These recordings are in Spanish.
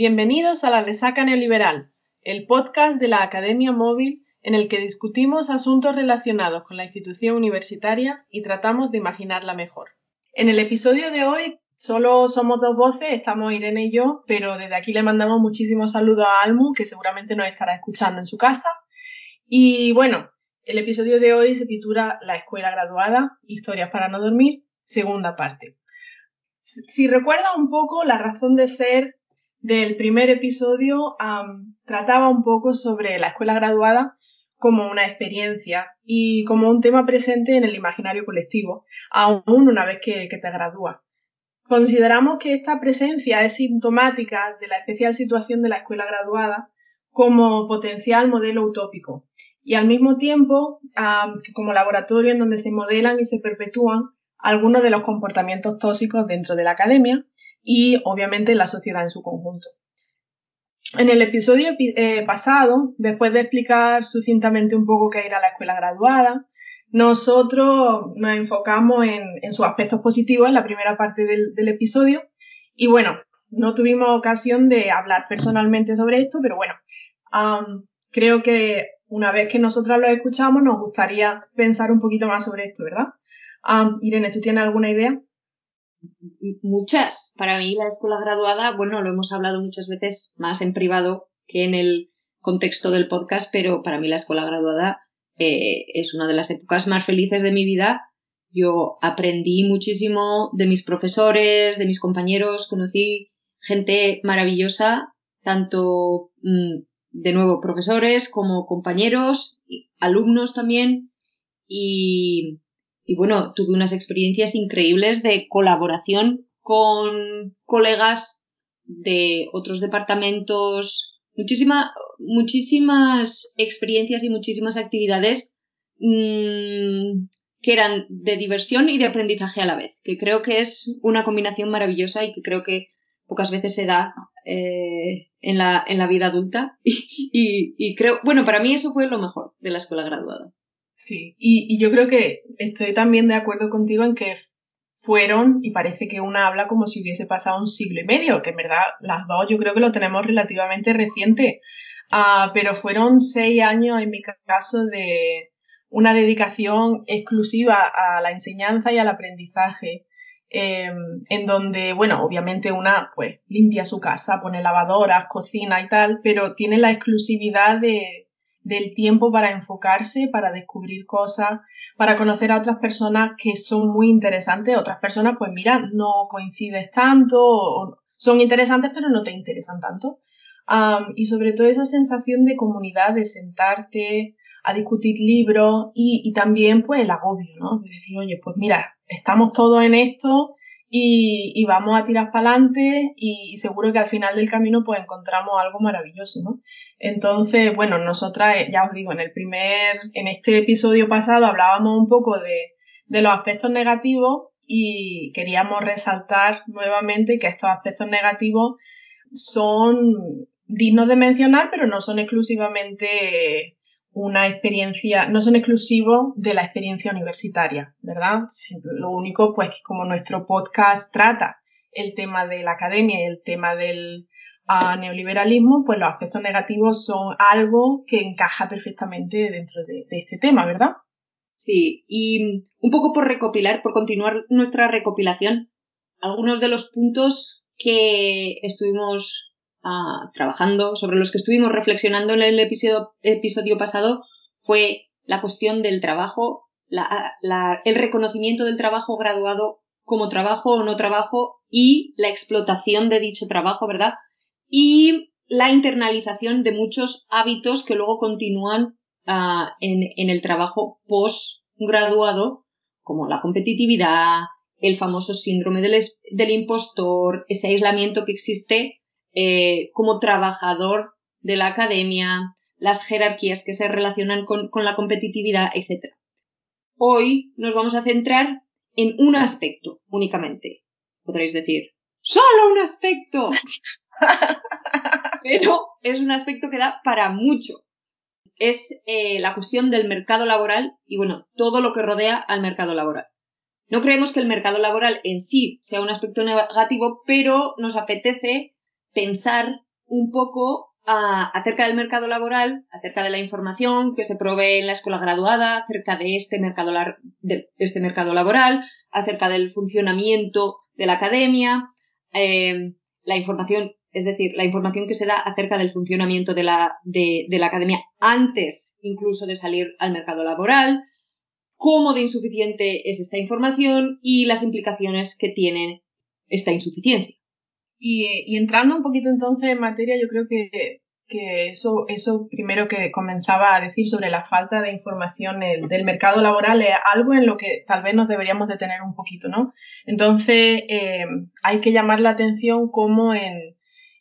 Bienvenidos a la Resaca Neoliberal, el podcast de la Academia Móvil en el que discutimos asuntos relacionados con la institución universitaria y tratamos de imaginarla mejor. En el episodio de hoy solo somos dos voces, estamos Irene y yo, pero desde aquí le mandamos muchísimos saludos a Almu, que seguramente nos estará escuchando en su casa. Y bueno, el episodio de hoy se titula La escuela graduada, historias para no dormir, segunda parte. Si recuerda un poco, la razón de ser del primer episodio trataba un poco sobre la escuela graduada como una experiencia y como un tema presente en el imaginario colectivo, aún una vez que, te gradúas. Consideramos que esta presencia es sintomática de la especial situación de la escuela graduada como potencial modelo utópico y al mismo tiempo como laboratorio en donde se modelan y se perpetúan algunos de los comportamientos tóxicos dentro de la academia y obviamente la sociedad en su conjunto. En el episodio eh, pasado, después de explicar sucintamente un poco qué era la escuela graduada, nosotros nos enfocamos en, sus aspectos positivos en la primera parte del, episodio y bueno, no tuvimos ocasión de hablar personalmente sobre esto, pero bueno, creo que una vez que nosotras lo escuchamos nos gustaría pensar un poquito más sobre esto, ¿verdad? Irene, ¿tú tienes alguna idea? Muchas. Para mí la escuela graduada, bueno, lo hemos hablado muchas veces más en privado que en el contexto del podcast, pero para mí la escuela graduada eh, es una de las épocas más felices de mi vida. Yo aprendí muchísimo de mis profesores, de mis compañeros, conocí gente maravillosa, tanto mm, de nuevo profesores como compañeros, alumnos también, y y bueno, tuve unas experiencias increíbles de colaboración con colegas de otros departamentos, muchísima, muchísimas experiencias y muchísimas actividades mmm, que eran de diversión y de aprendizaje a la vez, que creo que es una combinación maravillosa y que creo que pocas veces se da eh, en, la, en la vida adulta. y, y creo, bueno, para mí eso fue lo mejor de la escuela graduada. Sí, y, yo creo que estoy también de acuerdo contigo en que fueron, y parece que una habla como si hubiese pasado un siglo y medio, que en verdad las dos yo creo que lo tenemos relativamente reciente, ah, pero fueron seis años en mi caso de una dedicación exclusiva a la enseñanza y al aprendizaje, em, en donde, bueno, obviamente una pues limpia su casa, pone lavadoras, cocina y tal, pero tiene la exclusividad de del tiempo para enfocarse, para descubrir cosas, para conocer a otras personas que son muy interesantes, otras personas, pues mira, no coincides tanto, son interesantes pero no te interesan tanto. y sobre todo esa sensación de comunidad, de sentarte a discutir libros y, también pues el agobio, ¿no? De decir, oye, pues mira, estamos todos en esto y, vamos a tirar para adelante y, seguro que al final del camino pues encontramos algo maravilloso, ¿no? Entonces, bueno, nosotras, eh, ya os digo, en el primer, en este episodio pasado hablábamos un poco de, de los aspectos negativos y queríamos resaltar nuevamente que estos aspectos negativos son dignos de mencionar, pero no son exclusivamente una experiencia, no son exclusivos de la experiencia universitaria, ¿verdad? Lo único, pues, que como nuestro podcast trata el tema de la academia y el tema del ah, neoliberalismo, pues los aspectos negativos son algo que encaja perfectamente dentro de, este tema, ¿verdad? Sí, y un poco por recopilar, por continuar nuestra recopilación, algunos de los puntos que estuvimos trabajando, sobre los que estuvimos reflexionando en el episodio, episodio pasado, fue la cuestión del trabajo, el reconocimiento del trabajo graduado como trabajo o no trabajo y la explotación de dicho trabajo, ¿verdad? Y la internalización de muchos hábitos que luego continúan ah, en, en el trabajo postgraduado, como la competitividad, el famoso síndrome del, del impostor, ese aislamiento que existe eh, como trabajador de la academia, las jerarquías que se relacionan con, la competitividad, etc. Hoy nos vamos a centrar en un aspecto únicamente. Podréis decir, solo un aspecto. Pero es un aspecto que da para mucho. Es eh, la cuestión del mercado laboral y bueno, todo lo que rodea al mercado laboral. No creemos que el mercado laboral en sí sea un aspecto negativo, pero nos apetece pensar un poco acerca del mercado laboral, acerca de la información que se provee en la escuela graduada, acerca de este mercado, de este mercado laboral, acerca del funcionamiento de la academia, eh, la información, es decir, la información que se da acerca del funcionamiento de la, de, de la academia antes incluso de salir al mercado laboral, cómo de insuficiente es esta información y las implicaciones que tiene esta insuficiencia. Y, entrando un poquito entonces en materia, yo creo que, eso, eso primero que comenzaba a decir sobre la falta de información del mercado laboral es algo en lo que tal vez nos deberíamos detener un poquito, ¿no? Entonces, eh, hay que llamar la atención cómo en,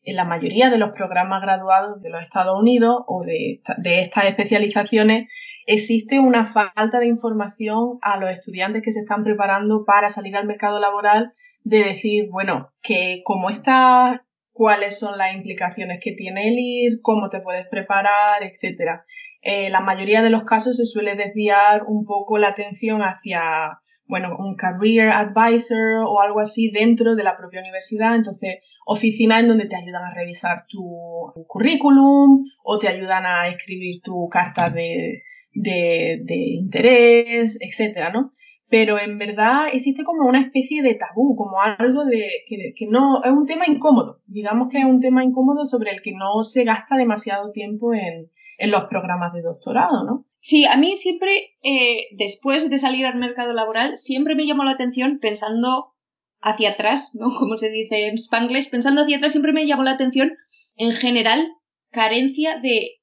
la mayoría de los programas graduados de los Estados Unidos o de, de estas especializaciones existe una falta de información a los estudiantes que se están preparando para salir al mercado laboral de decir, bueno, que cómo está, cuáles son las implicaciones que tiene el ir, cómo te puedes preparar, etc. Eh, la mayoría de los casos se suele desviar un poco la atención hacia, bueno, un career advisor o algo así dentro de la propia universidad. Entonces, oficinas en donde te ayudan a revisar tu currículum o te ayudan a escribir tu carta de, de, de interés, etcétera, ¿no? Pero en verdad existe como una especie de tabú, como algo de que, no es un tema incómodo, digamos que es un tema incómodo sobre el que no se gasta demasiado tiempo en, los programas de doctorado, ¿no? Sí, a mí siempre, eh, después de salir al mercado laboral, siempre me llamó la atención pensando hacia atrás, ¿no? Como se dice en Spanglish, pensando hacia atrás siempre me llamó la atención, en general, carencia de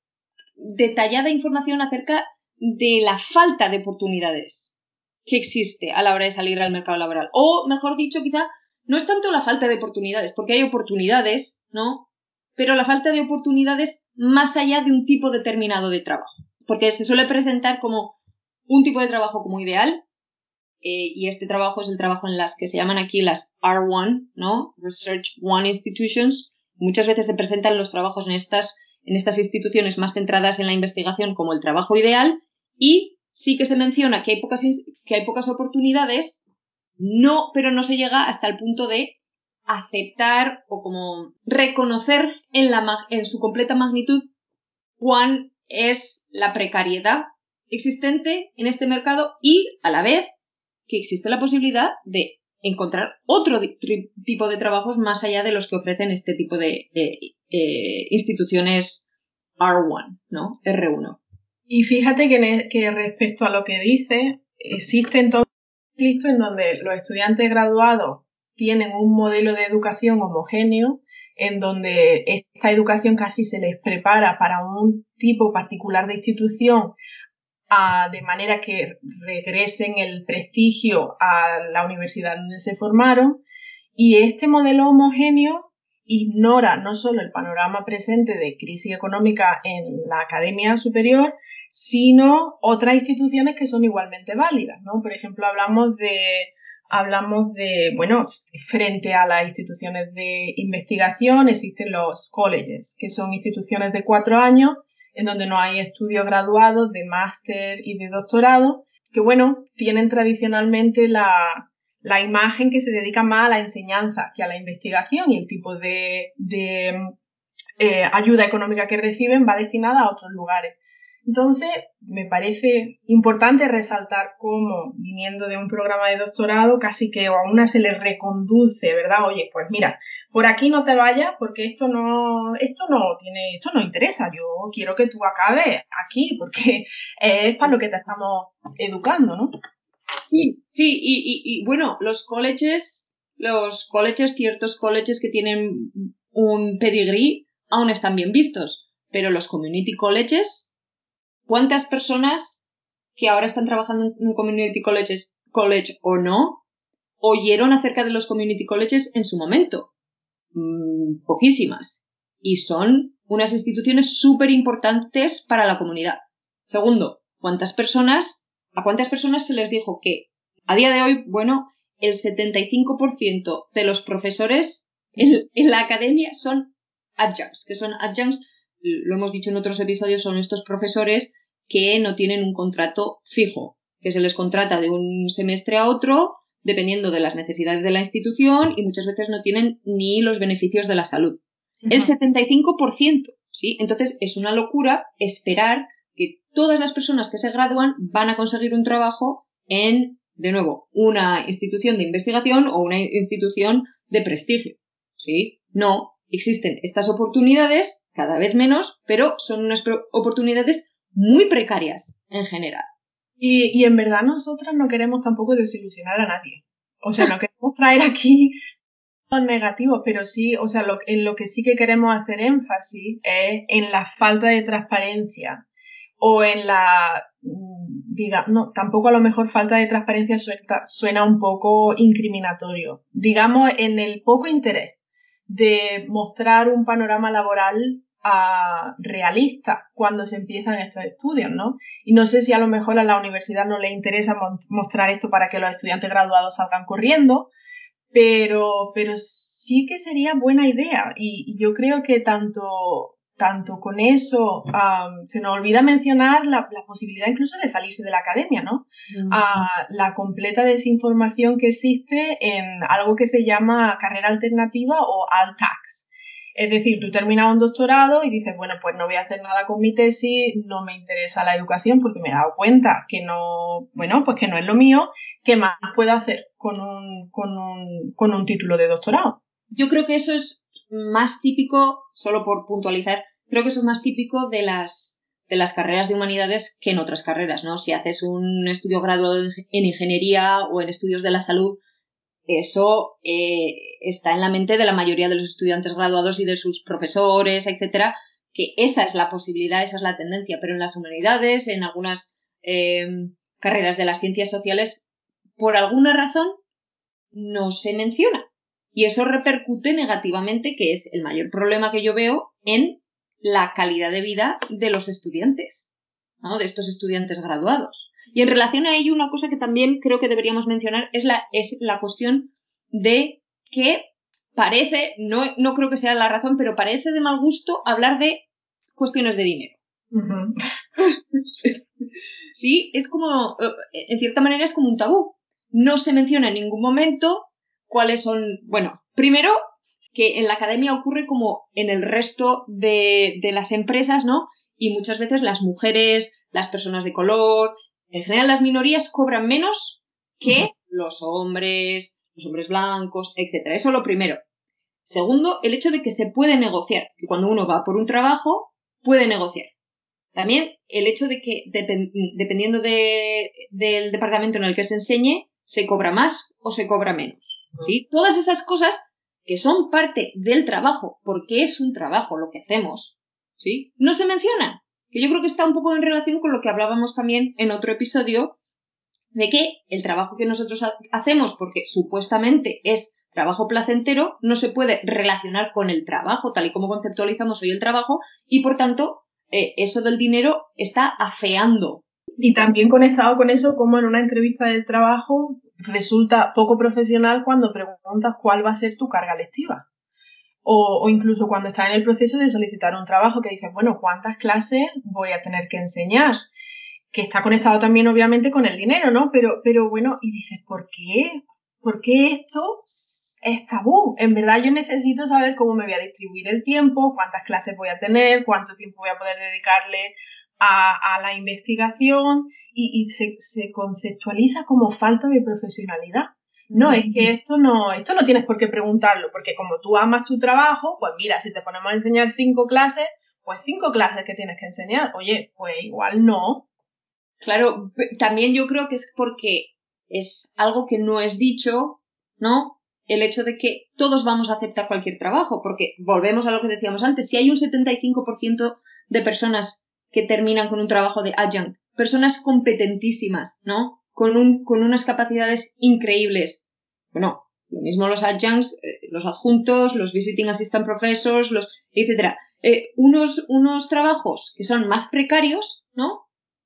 detallada información acerca de la falta de oportunidades que existe a la hora de salir al mercado laboral. O, mejor dicho, quizá no es tanto la falta de oportunidades, porque hay oportunidades, ¿no? Pero la falta de oportunidades más allá de un tipo determinado de trabajo. Porque se suele presentar como un tipo de trabajo como ideal, eh, y este trabajo es el trabajo en las que se llaman aquí las R1, ¿no? Research One Institutions. Muchas veces se presentan los trabajos en estas, en estas instituciones más centradas en la investigación como el trabajo ideal, y sí que se menciona que hay pocas, que hay pocas oportunidades, no, pero no se llega hasta el punto de aceptar o como reconocer en, la, en su completa magnitud cuán es la precariedad existente en este mercado y a la vez que existe la posibilidad de encontrar otro tipo de trabajos más allá de los que ofrecen este tipo de, eh, instituciones R1, ¿no? R1. Y fíjate que, que respecto a lo que dice, existen todos conflictos en donde los estudiantes graduados tienen un modelo de educación homogéneo, en donde esta educación casi se les prepara para un tipo particular de institución, de manera que regresen el prestigio a la universidad donde se formaron. Y este modelo homogéneo ignora no solo el panorama presente de crisis económica en la academia superior, sino otras instituciones que son igualmente válidas, ¿no? Por ejemplo, hablamos de, hablamos de, bueno, frente a las instituciones de investigación existen los colleges, que son instituciones de cuatro años en donde no hay estudios graduados de máster y de doctorado, que bueno, tienen tradicionalmente la, la imagen que se dedica más a la enseñanza que a la investigación y el tipo de, eh, ayuda económica que reciben va destinada a otros lugares. Entonces, me parece importante resaltar cómo, viniendo de un programa de doctorado, casi que a una se le reconduce, ¿verdad? Oye, pues mira, por aquí no te vayas porque esto no, esto no tiene, esto no interesa. Yo quiero que tú acabes aquí porque es para lo que te estamos educando, ¿no? Sí, sí, y, y, bueno, los colleges, los colleges, ciertos colleges que tienen un pedigree aún están bien vistos, pero los community colleges ¿Cuántas personas que ahora están trabajando en un community colleges, college o no, oyeron acerca de los community colleges en su momento? Mm, poquísimas. Y son unas instituciones súper importantes para la comunidad. Segundo, ¿cuántas personas, a cuántas personas se les dijo que a día de hoy, bueno, el 75% de los profesores en, en, la academia son adjuncts, que son adjuncts lo hemos dicho en otros episodios, son estos profesores que no tienen un contrato fijo, que se les contrata de un semestre a otro dependiendo de las necesidades de la institución y muchas veces no tienen ni los beneficios de la salud. El 75%, ¿sí? Entonces es una locura esperar que todas las personas que se gradúan van a conseguir un trabajo en, de nuevo, una institución de investigación o una institución de prestigio, ¿sí? No, existen estas oportunidades, cada vez menos, pero son unas oportunidades muy precarias en general. Y, y en verdad nosotras no queremos tampoco desilusionar a nadie. O sea, no queremos traer aquí negativos, pero sí, o sea, lo, en lo que sí que queremos hacer énfasis es en la falta de transparencia o en la, mm, diga, no, tampoco a lo mejor falta de transparencia suena, suena un poco incriminatorio, digamos en el poco interés de mostrar un panorama laboral realista cuando se empiezan estos estudios, ¿no? Y no sé si a lo mejor a la universidad no le interesa mostrar esto para que los estudiantes graduados salgan corriendo, pero, pero sí que sería buena idea y, yo creo que tanto, tanto con eso se nos olvida mencionar la, posibilidad incluso de salirse de la academia, ¿no? la completa desinformación que existe en algo que se llama carrera alternativa o alt-tax. Es decir, tú terminas un doctorado y dices, bueno, pues no voy a hacer nada con mi tesis, no me interesa la educación porque me he dado cuenta que no, bueno, pues que no es lo mío, ¿qué más puedo hacer con un, con un, con un título de doctorado? Yo creo que eso es más típico, solo por puntualizar, creo que eso es más típico de las, de las carreras de humanidades que en otras carreras, ¿no? Si haces un estudio graduado en ingeniería o en estudios de la salud, eso eh, está en la mente de la mayoría de los estudiantes graduados y de sus profesores, etcétera, que esa es la posibilidad, esa es la tendencia, pero en las humanidades, en algunas em, carreras de las ciencias sociales, por alguna razón no se menciona. Y eso repercute negativamente, que es el mayor problema que yo veo en la calidad de vida de los estudiantes, ¿no? de estos estudiantes graduados. Y en relación a ello, una cosa que también creo que deberíamos mencionar es la, es la cuestión de que parece, no, no creo que sea la razón, pero parece de mal gusto hablar de cuestiones de dinero. sí, es como, eh, en cierta manera es como un tabú. No se menciona en ningún momento cuáles son, bueno, primero que en la academia ocurre como en el resto de, de las empresas, ¿no? Y muchas veces las mujeres, las personas de color, en general las minorías cobran menos que los hombres, los hombres blancos, etc. Eso es lo primero. Segundo, el hecho de que se puede negociar, que cuando uno va por un trabajo, puede negociar. También el hecho de que, dependiendo del departamento en el que se enseñe, se cobra más o se cobra menos. ¿Sí? Todas esas cosas que son parte del trabajo, porque es un trabajo lo que hacemos, ¿sí? no se mencionan que yo creo que está un poco en relación con lo que hablábamos también en otro episodio, de que el trabajo que nosotros hacemos, porque supuestamente es trabajo placentero, no se puede relacionar con el trabajo, tal y como conceptualizamos hoy el trabajo, y por tanto, eh, eso del dinero está afeando. Y también conectado con eso, como en una entrevista del trabajo resulta poco profesional cuando preguntas cuál va a ser tu carga lectiva o, incluso cuando estás en el proceso de solicitar un trabajo que dices, bueno, ¿cuántas clases voy a tener que enseñar? Que está conectado también obviamente con el dinero, ¿no? Pero, pero bueno, y dices, ¿por qué? ¿Por qué esto es tabú? En verdad yo necesito saber cómo me voy a distribuir el tiempo, cuántas clases voy a tener, cuánto tiempo voy a poder dedicarle a, la investigación y, se, se conceptualiza como falta de profesionalidad. No, es que esto no, esto no tienes por qué preguntarlo, porque como tú amas tu trabajo, pues mira, si te ponemos a enseñar cinco clases, pues cinco clases que tienes que enseñar. Oye, pues igual no. Claro, también yo creo que es porque es algo que no es dicho, ¿no? El hecho de que todos vamos a aceptar cualquier trabajo, porque volvemos a lo que decíamos antes, si hay un 75% de personas que terminan con un trabajo de adjunct, personas competentísimas, ¿no? con, un, con unas capacidades increíbles. Bueno, lo mismo los adjuncts, eh, los adjuntos, los visiting assistant professors, los, etcétera. Eh, unos, unos trabajos que son más precarios, ¿no?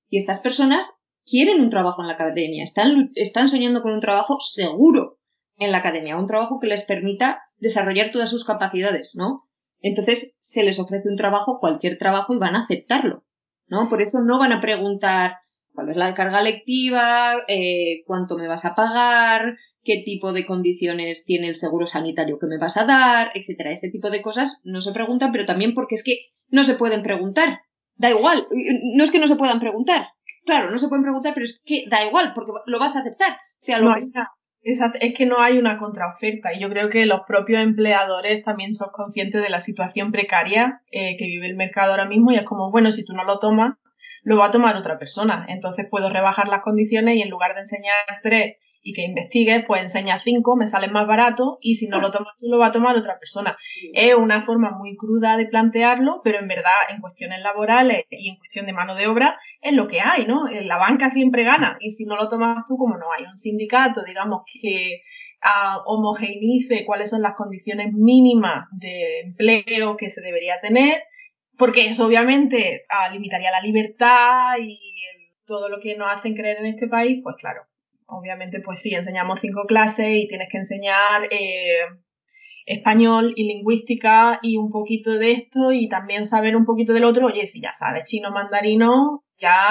Y estas personas quieren un trabajo en la academia, están, están soñando con un trabajo seguro en la academia, un trabajo que les permita desarrollar todas sus capacidades, ¿no? Entonces se les ofrece un trabajo, cualquier trabajo, y van a aceptarlo, ¿no? Por eso no van a preguntar, cuál es la carga lectiva, eh, cuánto me vas a pagar, qué tipo de condiciones tiene el seguro sanitario que me vas a dar, etcétera. Ese tipo de cosas no se preguntan, pero también porque es que no se pueden preguntar. Da igual, no es que no se puedan preguntar. Claro, no se pueden preguntar, pero es que da igual, porque lo vas a aceptar, sea lo que sea. Es que no hay una contraoferta y yo creo que los propios empleadores también son conscientes de la situación precaria eh, que vive el mercado ahora mismo y es como, bueno, si tú no lo tomas, lo va a tomar otra persona. Entonces puedo rebajar las condiciones y en lugar de enseñar tres y que investigues, pues enseña cinco, me sale más barato y si no lo tomas tú lo va a tomar otra persona. Es una forma muy cruda de plantearlo, pero en verdad en cuestiones laborales y en cuestión de mano de obra es lo que hay, ¿no? La banca siempre gana y si no lo tomas tú, como no hay un sindicato, digamos, que uh, homogeneice cuáles son las condiciones mínimas de empleo que se debería tener, porque eso obviamente uh, limitaría la libertad y todo lo que nos hacen creer en este país, pues claro, obviamente, pues sí, enseñamos cinco clases y tienes que enseñar eh, español y lingüística y un poquito de esto y también saber un poquito del otro. Oye, si ya sabes chino mandarino, ya.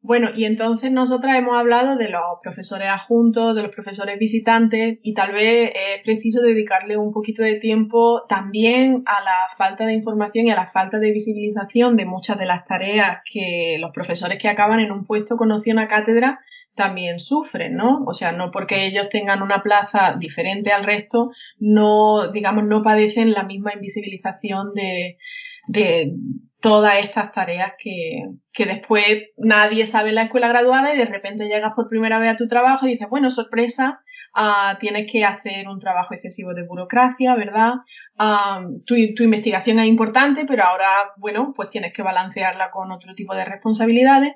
Bueno, y entonces nosotras hemos hablado de los profesores adjuntos, de los profesores visitantes y tal vez es preciso dedicarle un poquito de tiempo también a la falta de información y a la falta de visibilización de muchas de las tareas que los profesores que acaban en un puesto con opción a cátedra también sufren, ¿no? O sea, no porque ellos tengan una plaza diferente al resto, no, digamos, no padecen la misma invisibilización de, de todas estas tareas que, que, después nadie sabe en la escuela graduada y de repente llegas por primera vez a tu trabajo y dices, bueno, sorpresa, uh, tienes que hacer un trabajo excesivo de burocracia, ¿verdad? Uh, tu, tu, investigación es importante, pero ahora, bueno, pues tienes que balancearla con otro tipo de responsabilidades.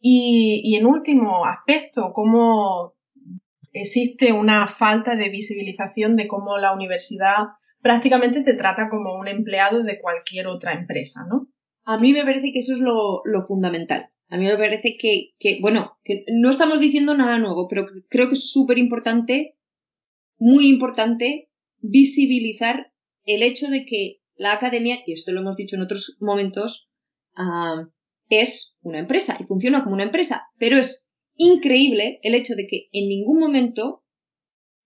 Y, y en último aspecto, cómo existe una falta de visibilización de cómo la universidad prácticamente te trata como un empleado de cualquier otra empresa, ¿no? A mí me parece que eso es lo, fundamental. A mí me parece que, bueno, que no estamos diciendo nada nuevo, pero creo que es súper importante, muy importante, visibilizar el hecho de que la academia, y esto lo hemos dicho en otros momentos, uh, es una empresa y funciona como una empresa, pero es increíble el hecho de que en ningún momento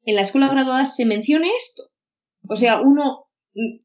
en la escuela graduada se mencione esto. O sea, uno,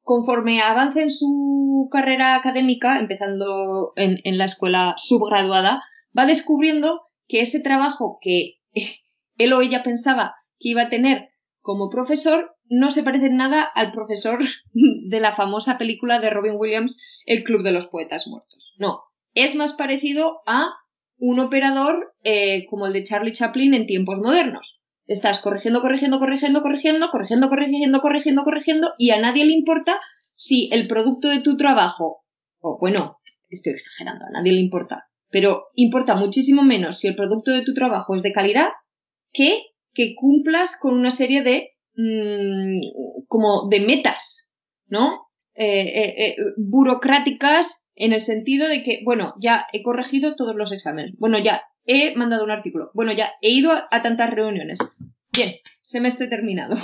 conforme avanza en su carrera académica, empezando en, en la escuela subgraduada, va descubriendo que ese trabajo que él o ella pensaba que iba a tener como profesor no se parece en nada al profesor de la famosa película de Robin Williams, El Club de los Poetas Muertos. No, es más parecido a un operador eh, como el de Charlie Chaplin en tiempos modernos. Estás corrigiendo, corrigiendo, corrigiendo, corrigiendo, corrigiendo, corrigiendo, corrigiendo, corrigiendo, y a nadie le importa si el producto de tu trabajo, o bueno, estoy exagerando, a nadie le importa, pero importa muchísimo menos si el producto de tu trabajo es de calidad que que cumplas con una serie de mmm, como de metas, ¿no? Eh, eh, eh, burocráticas en el sentido de que, bueno, ya he corregido todos los exámenes, bueno, ya he mandado un artículo, bueno, ya he ido a, tantas reuniones. Bien, semestre terminado.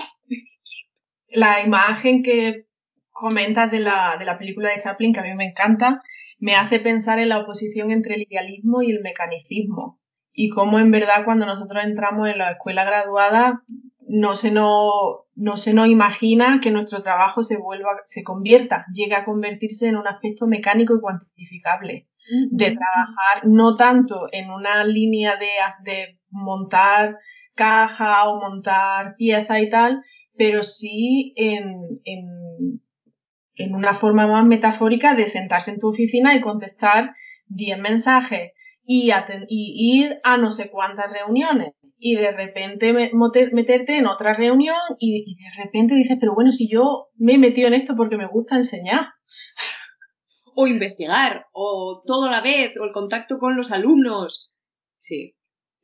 La imagen que comentas de la, de la película de Chaplin, que a mí me encanta, me hace pensar en la oposición entre el idealismo y el mecanicismo. Y cómo en verdad cuando nosotros entramos en la escuela graduada no se nos, no se imagina que nuestro trabajo se vuelva, se convierta, llegue a convertirse en un aspecto mecánico y cuantificable. De trabajar no tanto en una línea de, de montar caja o montar pieza y tal, pero sí en, en, en una forma más metafórica de sentarse en tu oficina y contestar 10 mensajes y, y ir a no sé cuántas reuniones y de repente meterte en otra reunión y, de repente dices, pero bueno, si yo me he metido en esto porque me gusta enseñar. O investigar, o todo a la vez, o el contacto con los alumnos. Sí.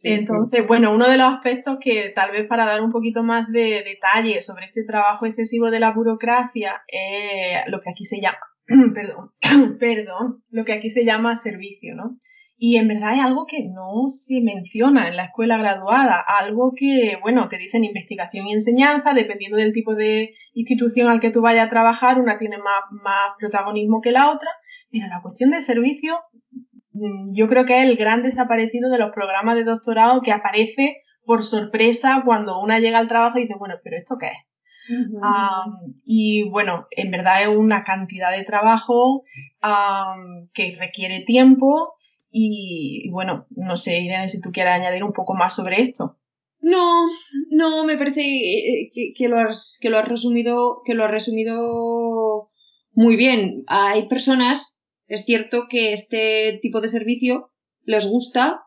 Entonces, bueno, uno de los aspectos que tal vez para dar un poquito más de detalle sobre este trabajo excesivo de la burocracia es lo que aquí se llama, perdón, perdón, lo que aquí se llama servicio, ¿no? Y en verdad es algo que no se menciona en la escuela graduada, algo que, bueno, te dicen investigación y enseñanza, dependiendo del tipo de institución al que tú vayas a trabajar, una tiene más, más protagonismo que la otra, pero la cuestión de servicio mm, yo creo que es el gran desaparecido de los programas de doctorado que aparece por sorpresa cuando una llega al trabajo y dice, bueno, pero ¿esto qué es? y bueno, en verdad es una cantidad de trabajo que requiere tiempo y, bueno, no sé, Irene, si tú quieres añadir un poco más sobre esto. No, no, me parece eh, que, lo has, que lo has resumido, que lo has resumido muy bien. Hay personas, es cierto que este tipo de servicio les gusta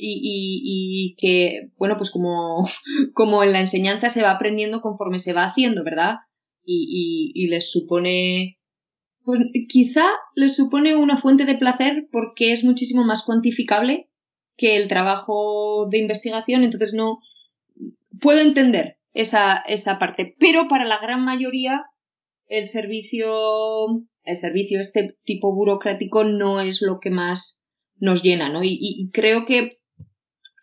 y, que, bueno, pues como, como en la enseñanza se va aprendiendo conforme se va haciendo, ¿verdad? Y, y, les supone, pues quizá les supone una fuente de placer porque es muchísimo más cuantificable que el trabajo de investigación, entonces no puedo entender esa, esa parte, pero para la gran mayoría el servicio, el servicio, este tipo burocrático no es lo que más nos llena, ¿no? y creo que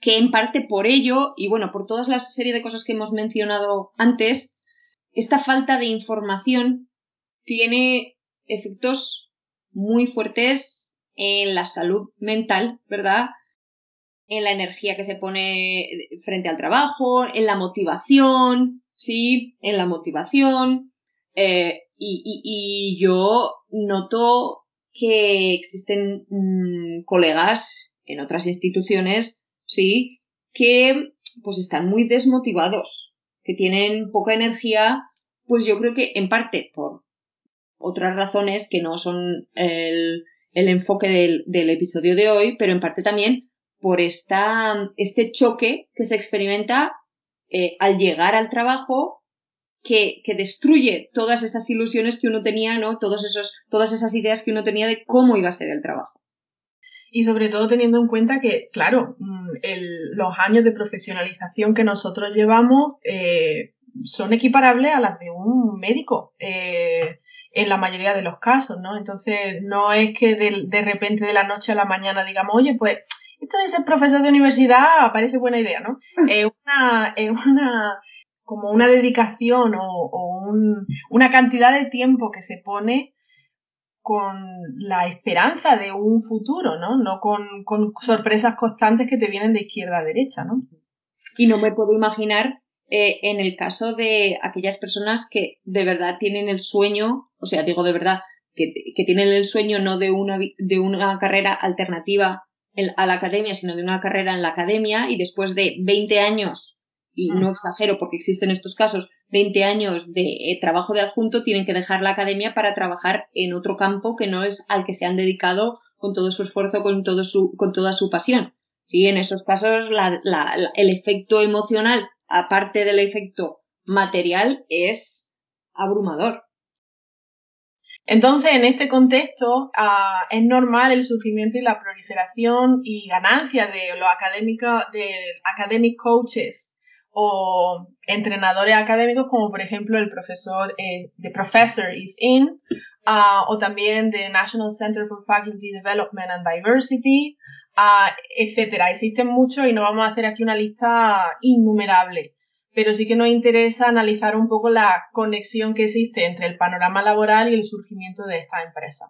que en parte por ello, y bueno, por toda la serie de cosas que hemos mencionado antes, esta falta de información tiene efectos muy fuertes en la salud mental, ¿verdad? En la energía que se pone frente al trabajo, en la motivación, sí, en la motivación. Eh, y, yo noto que existen mm, colegas en otras instituciones ¿sí? Que pues están muy desmotivados, que tienen poca energía, pues yo creo que en parte por otras razones que no son el, enfoque del, episodio de hoy, pero en parte también por esta, este choque que se experimenta eh, al llegar al trabajo que, que, destruye todas esas ilusiones que uno tenía, ¿no? Todos esos, todas esas ideas que uno tenía de cómo iba a ser el trabajo y sobre todo teniendo en cuenta que, claro, mm, los años de profesionalización que nosotros llevamos eh, son equiparables a las de un médico eh, en la mayoría de los casos, ¿no? Entonces, no es que de, repente de la noche a la mañana digamos, oye, pues esto de ser profesor de universidad parece buena idea, ¿no? Es una, es una como una dedicación o, una cantidad de tiempo que se pone con la esperanza de un futuro, ¿no? No con, sorpresas constantes que te vienen de izquierda a derecha, ¿no? Y no me puedo imaginar eh, en el caso de aquellas personas que de verdad tienen el sueño, o sea, digo de verdad, que, tienen el sueño no de una, carrera alternativa a la academia, sino de una carrera en la academia y después de 20 años, y no exagero porque existen estos casos, 20 años de eh, trabajo de adjunto tienen que dejar la academia para trabajar en otro campo que no es al que se han dedicado con todo su esfuerzo, con, todo su, con toda su pasión. Sí, en esos casos el efecto emocional, aparte del efecto material, es abrumador. Entonces, en este contexto, ah, es normal el surgimiento y la proliferación y ganancia de los académicos, de academic coaches o entrenadores académicos como por ejemplo el profesor eh, The Professor is In ah, o también the National Center for Faculty Development and Diversity, uh, etcétera. Existen muchos y no vamos a hacer aquí una lista innumerable, pero sí que nos interesa analizar un poco la conexión que existe entre el panorama laboral y el surgimiento de esta empresa.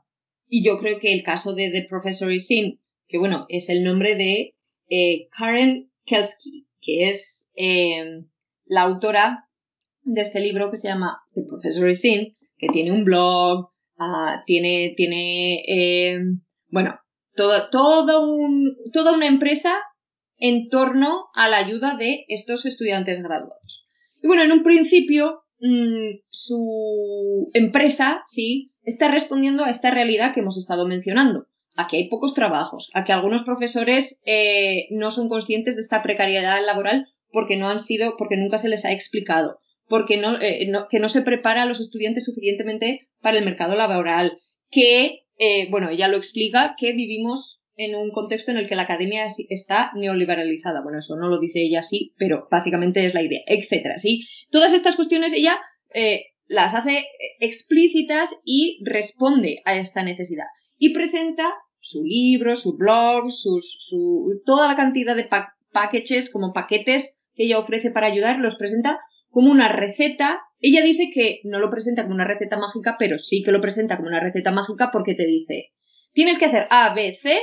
Y yo creo que el caso de The Professor is In, que bueno, es el nombre de eh, Karen Kelsky, que es em, la autora de este libro que se llama The Professor is In, que tiene un blog, ah, tiene, tiene em, bueno, todo, todo un, toda una empresa en torno a la ayuda de estos estudiantes graduados. Y bueno, en un principio, mm, su empresa, sí, está respondiendo a esta realidad que hemos estado mencionando aquí hay pocos trabajos, a que algunos profesores eh, no son conscientes de esta precariedad laboral porque no han sido, porque nunca se les ha explicado, porque no, eh, que no se prepara a los estudiantes suficientemente para el mercado laboral, que, eh, bueno, ella lo explica, que vivimos en un contexto en el que la academia está neoliberalizada. Bueno, eso no lo dice ella así, pero básicamente es la idea, etcétera, ¿sí? Todas estas cuestiones ella las hace explícitas y responde a esta necesidad. Y presenta su libro, su blog, sus, su, toda la cantidad de packages, como paquetes que ella ofrece para ayudar, los presenta como una receta. Ella dice que no lo presenta como una receta mágica, pero sí que lo presenta como una receta mágica porque te dice, tienes que hacer A, B, C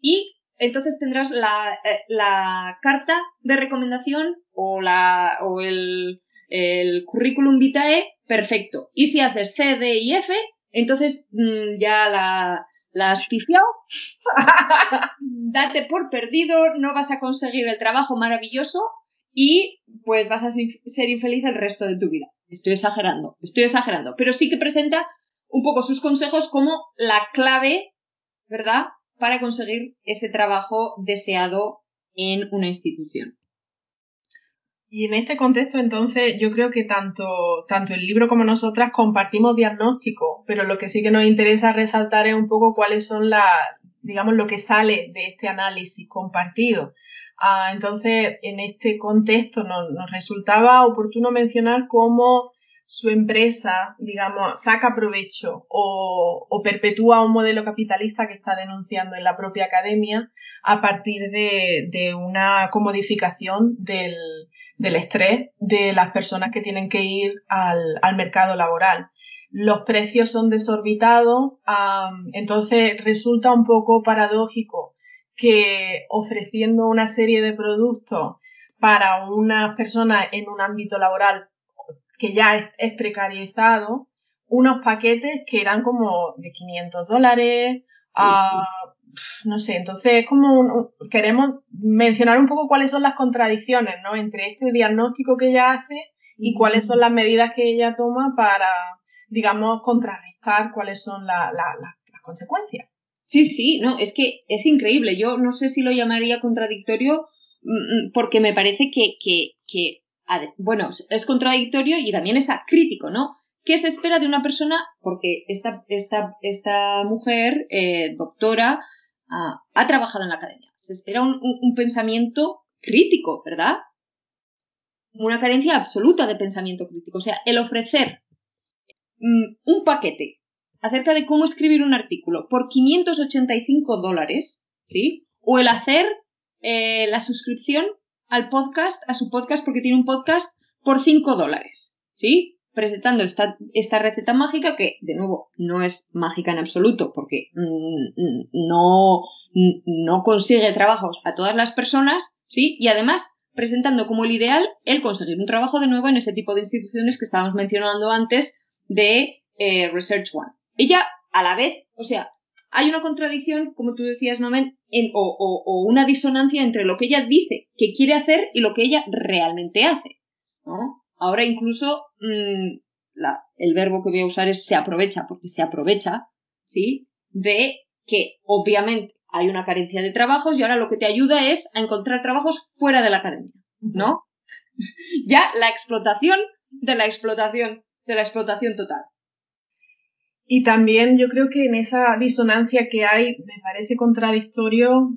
y entonces tendrás la, eh, la carta de recomendación o, la, o el, el currículum vitae perfecto. Y si haces C, D y F, entonces mm, ya la, la has. Date por perdido, no vas a conseguir el trabajo maravilloso y pues vas a ser infeliz el resto de tu vida. Estoy exagerando, estoy exagerando, pero sí que presenta un poco sus consejos como la clave, ¿verdad?, para conseguir ese trabajo deseado en una institución. Y en este contexto, entonces, yo creo que tanto, tanto el libro como nosotras compartimos diagnóstico, pero lo que sí que nos interesa resaltar es un poco cuáles son las, digamos, lo que sale de este análisis compartido. Ah, entonces, en este contexto nos, nos resultaba oportuno mencionar cómo su empresa, digamos, saca provecho o, perpetúa un modelo capitalista que está denunciando en la propia academia a partir de, una comodificación del, estrés de las personas que tienen que ir al, mercado laboral. Los precios son desorbitados, entonces resulta un poco paradójico que ofreciendo una serie de productos para unas personas en un ámbito laboral que ya es, precarizado, unos paquetes que eran como de 500 dólares, no sé, entonces como queremos mencionar un poco cuáles son las contradicciones ¿no? entre este diagnóstico que ella hace y cuáles son las medidas que ella toma para, digamos, contrarrestar cuáles son las consecuencias. Sí, sí, no, es que es increíble. Yo no sé si lo llamaría contradictorio mm, mm, porque me parece que, que, que bueno, es contradictorio y también es crítico, ¿no? ¿Qué se espera de una persona? Porque esta, esta, esta mujer, eh, doctora, ah, ha trabajado en la academia. Se espera un, pensamiento crítico, ¿verdad? Una carencia absoluta de pensamiento crítico. O sea, el ofrecer mm, un paquete acerca de cómo escribir un artículo por 585 dólares, ¿sí? O el hacer eh, la suscripción al podcast, a su podcast, porque tiene un podcast por 5 dólares, ¿sí? Presentando esta, esta, receta mágica que, de nuevo, no es mágica en absoluto, porque mm, no, no consigue trabajos a todas las personas, ¿sí? Y además, presentando como el ideal el conseguir un trabajo de nuevo en ese tipo de instituciones que estábamos mencionando antes de eh, Research One. Ella, a la vez, o sea, hay una contradicción, como tú decías, Nomen, o, una disonancia entre lo que ella dice que quiere hacer y lo que ella realmente hace. ¿no? Ahora incluso mm, el verbo que voy a usar es se aprovecha, porque se aprovecha, ¿sí? De que obviamente hay una carencia de trabajos y ahora lo que te ayuda es a encontrar trabajos fuera de la academia, ¿no? ya la explotación de la explotación, de la explotación total. Y también yo creo que en esa disonancia que hay me parece contradictorio,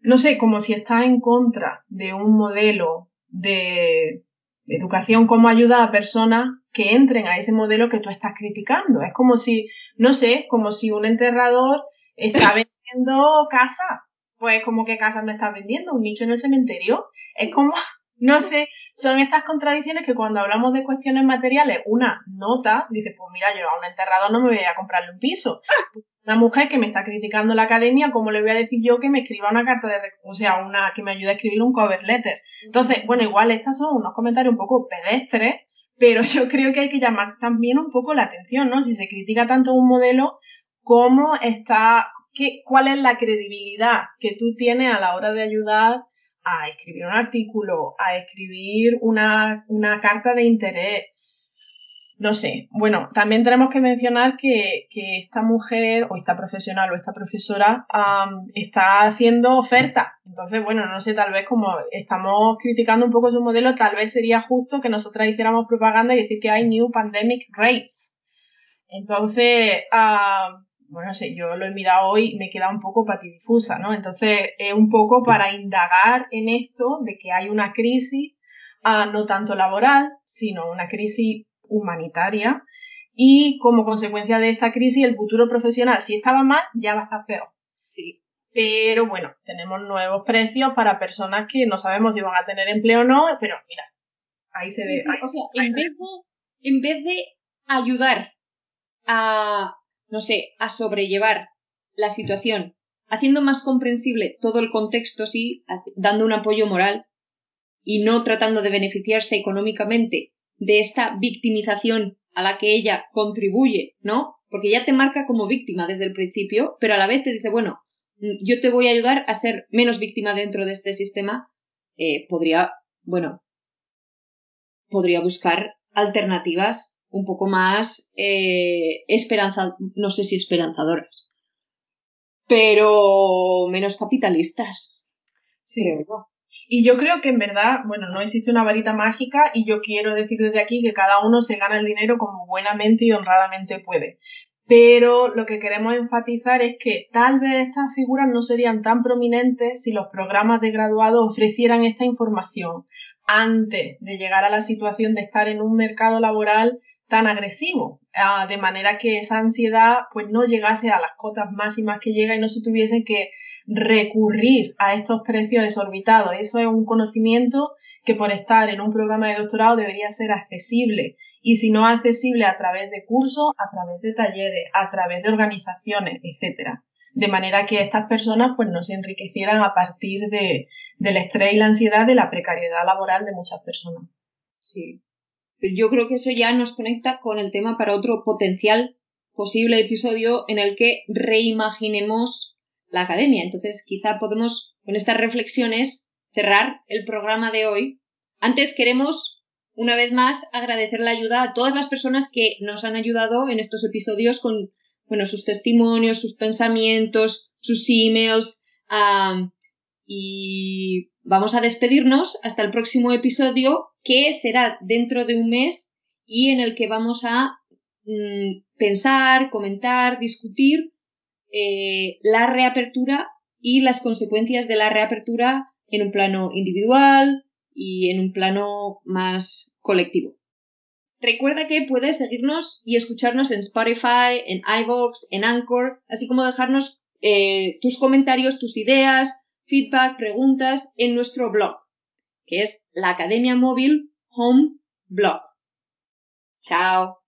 no sé, como si está en contra de un modelo de educación como ayuda a personas que entren a ese modelo que tú estás criticando. Es como si, no sé, como si un enterrador está vendiendo casa. Pues como que casa me está vendiendo, un nicho en el cementerio. Es como, no sé, son estas contradicciones que cuando hablamos de cuestiones materiales, una nota, dice, pues mira, yo a un enterrador no me voy a comprarle un piso. Una mujer que me está criticando la academia, ¿cómo le voy a decir yo que me escriba una carta de, o sea, una, que me ayude a escribir un cover letter? Entonces, bueno, igual estas son unos comentarios un poco pedestres, pero yo creo que hay que llamar también un poco la atención, ¿no? Si se critica tanto un modelo, ¿cómo está, qué, cuál es la credibilidad que tú tienes a la hora de ayudar a escribir un artículo, a escribir una, carta de interés. No sé, bueno, también tenemos que mencionar que, esta mujer o esta profesional o esta profesora está haciendo oferta. Entonces, bueno, no sé, tal vez como estamos criticando un poco su modelo, tal vez sería justo que nosotras hiciéramos propaganda y decir que hay New Pandemic Rates. Entonces, bueno, no sé, yo lo he mirado hoy y me queda un poco patidifusa, ¿no? Entonces, es un poco para indagar en esto de que hay una crisis, ah, no tanto laboral, sino una crisis humanitaria, y como consecuencia de esta crisis, el futuro profesional, si estaba mal, ya va a estar peor. Sí. Pero bueno, tenemos nuevos precios para personas que no sabemos si van a tener empleo o no, pero mira, ahí se ve. o sea, en vez, de, en vez de ayudar a no sé, a sobrellevar la situación haciendo más comprensible todo el contexto, sí, dando un apoyo moral y no tratando de beneficiarse económicamente de esta victimización a la que ella contribuye, ¿no? Porque ya te marca como víctima desde el principio, pero a la vez te dice, bueno, mm, yo te voy a ayudar a ser menos víctima dentro de este sistema, eh, podría, bueno, podría buscar alternativas un poco más eh, esperanza, no sé si esperanzadoras, pero menos capitalistas. Sí. Y yo creo que en verdad, bueno, no existe una varita mágica y yo quiero decir desde aquí que cada uno se gana el dinero como buenamente y honradamente puede. Pero lo que queremos enfatizar es que tal vez estas figuras no serían tan prominentes si los programas de graduado ofrecieran esta información antes de llegar a la situación de estar en un mercado laboral tan agresivo, ah, de manera que esa ansiedad pues no llegase a las cotas máximas que llega y no se tuviese que recurrir a estos precios desorbitados. Eso es un conocimiento que por estar en un programa de doctorado debería ser accesible y si no accesible a través de cursos, a través de talleres, a través de organizaciones, etcétera. De manera que estas personas pues no se enriquecieran a partir de, del estrés y la ansiedad de la precariedad laboral de muchas personas. Sí, yo creo que eso ya nos conecta con el tema para otro potencial posible episodio en el que reimaginemos la academia. Entonces, quizá podemos, con estas reflexiones, cerrar el programa de hoy. Antes queremos, una vez más, agradecer la ayuda a todas las personas que nos han ayudado en estos episodios con, bueno, sus testimonios, sus pensamientos, sus emails. y vamos a despedirnos hasta el próximo episodio que será dentro de un mes y en el que vamos a mm, pensar, comentar, discutir eh, la reapertura y las consecuencias de la reapertura en un plano individual y en un plano más colectivo. Recuerda que puedes seguirnos y escucharnos en Spotify, en iVoox, en Anchor, así como dejarnos eh, tus comentarios, tus ideas, feedback, preguntas en nuestro blog que es la Academia Móvil Home Blog. Chao.